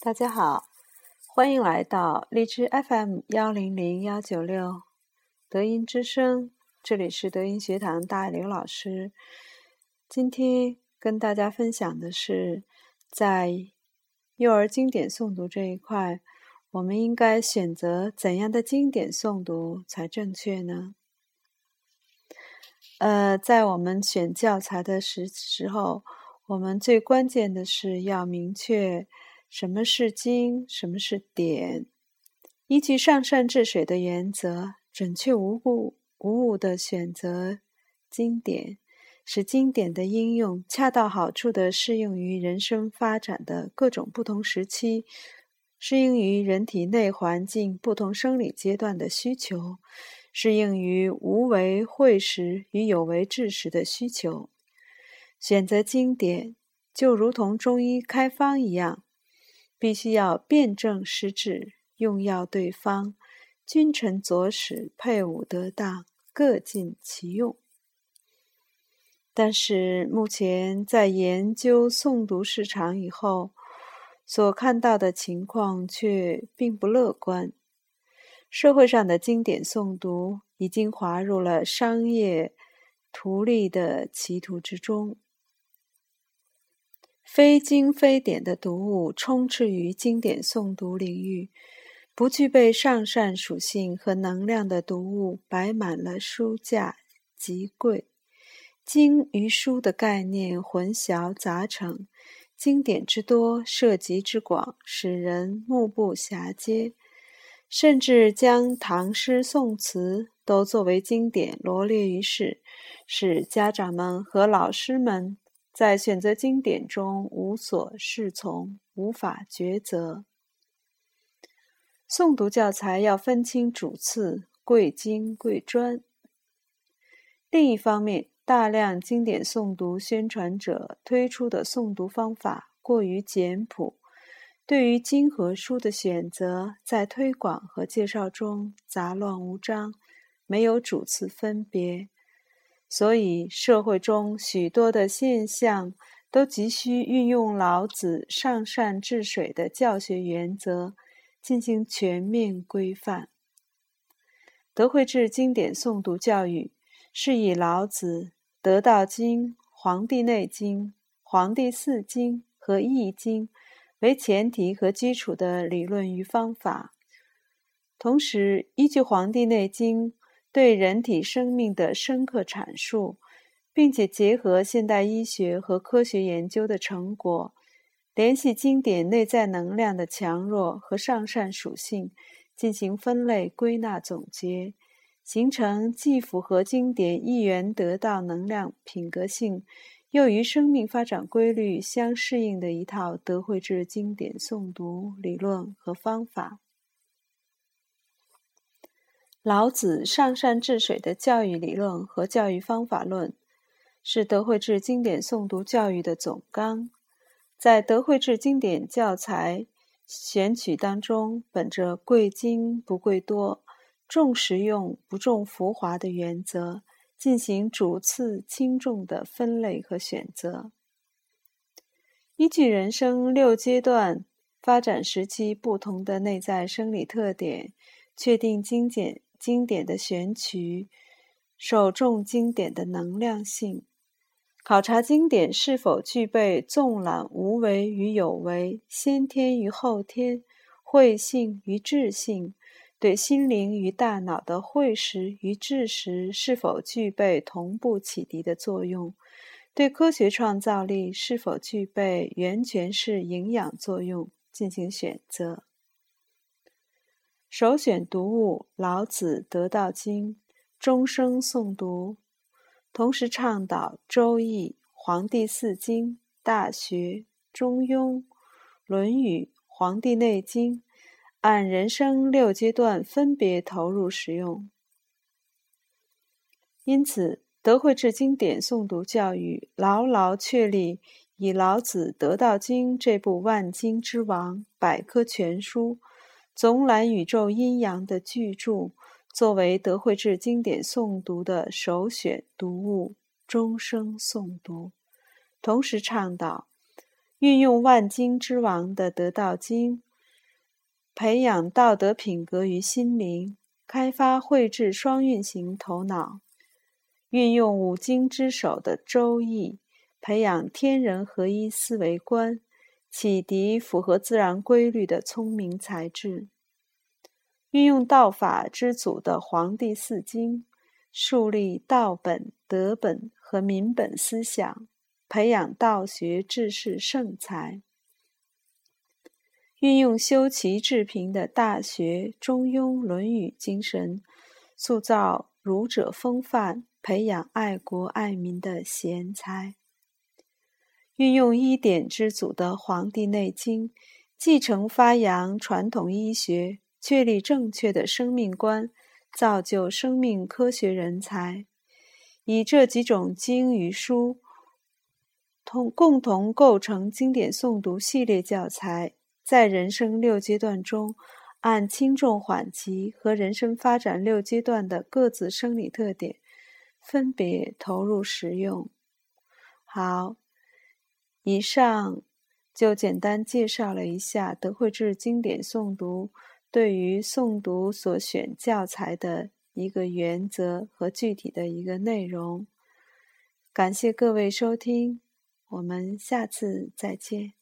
大家好，欢迎来到荔枝 FM 幺零零幺九六德音之声，这里是德音学堂大刘老师。今天跟大家分享的是，在幼儿经典诵读这一块，我们应该选择怎样的经典诵读才正确呢？呃，在我们选教材的时时候，我们最关键的是要明确。什么是经？什么是典？依据上善治水的原则，准确无误、无误的选择经典，使经典的应用恰到好处的适用于人生发展的各种不同时期，适应于人体内环境不同生理阶段的需求，适应于无为会时与有为治时的需求。选择经典，就如同中医开方一样。必须要辨证施治，用药对方，君臣佐使，配伍得当，各尽其用。但是目前在研究诵读市场以后，所看到的情况却并不乐观。社会上的经典诵读已经滑入了商业图利的歧途之中。非经非典的读物充斥于经典诵读领域，不具备上善属性和能量的读物摆满了书架、及柜。经与书的概念混淆杂成，经典之多，涉及之广，使人目不暇接。甚至将唐诗宋词都作为经典罗列于世，使家长们和老师们。在选择经典中无所适从，无法抉择。诵读教材要分清主次，贵精贵专。另一方面，大量经典诵读宣传者推出的诵读方法过于简朴，对于经和书的选择，在推广和介绍中杂乱无章，没有主次分别。所以，社会中许多的现象都急需运用老子“上善治水”的教学原则进行全面规范。德惠智经典诵读教育是以老子《德道经》《黄帝内经》《黄帝四经》和《易经》为前提和基础的理论与方法，同时依据《黄帝内经》。对人体生命的深刻阐述，并且结合现代医学和科学研究的成果，联系经典内在能量的强弱和上善属性，进行分类归纳总结，形成既符合经典一元得道能量品格性，又与生命发展规律相适应的一套德惠智经典诵读理论和方法。老子上善治水的教育理论和教育方法论，是德惠智经典诵读教育的总纲。在德惠智经典教材选取当中，本着贵精不贵多、重实用不重浮华的原则，进行主次轻重的分类和选择。依据人生六阶段发展时期不同的内在生理特点，确定精简。经典的选取，首重经典的能量性，考察经典是否具备纵览无为与有为、先天与后天、慧性与智性，对心灵与大脑的慧识与智识是否具备同步启迪的作用，对科学创造力是否具备源泉式营养作用进行选择。首选读物《老子得道经》，终生诵读，同时倡导《周易》《黄帝四经》《大学》《中庸》《论语》《黄帝内经》，按人生六阶段分别投入使用。因此，德惠智经典诵读教育牢牢确立以《老子得道经》这部万经之王、百科全书。总览宇宙阴阳的巨著，作为德惠智经典诵读的首选读物，终生诵读。同时倡导运用万经之王的《得道经》，培养道德品格与心灵，开发慧智双运行头脑；运用五经之首的《周易》，培养天人合一思维观，启迪符合自然规律的聪明才智；运用道法之祖的《黄帝四经》，树立道本、德本和民本思想，培养道学治世圣才。运用修齐治平的《大学》《中庸》《论语》精神，塑造儒者风范，培养爱国爱民的贤才；运用医典之祖的《黄帝内经》，继承发扬传统医学，确立正确的生命观，造就生命科学人才。以这几种经与书，同共同构成经典诵读系列教材。在人生六阶段中，按轻重缓急和人生发展六阶段的各自生理特点，分别投入使用。好，以上就简单介绍了一下德惠智经典诵读对于诵读所选教材的一个原则和具体的一个内容。感谢各位收听，我们下次再见。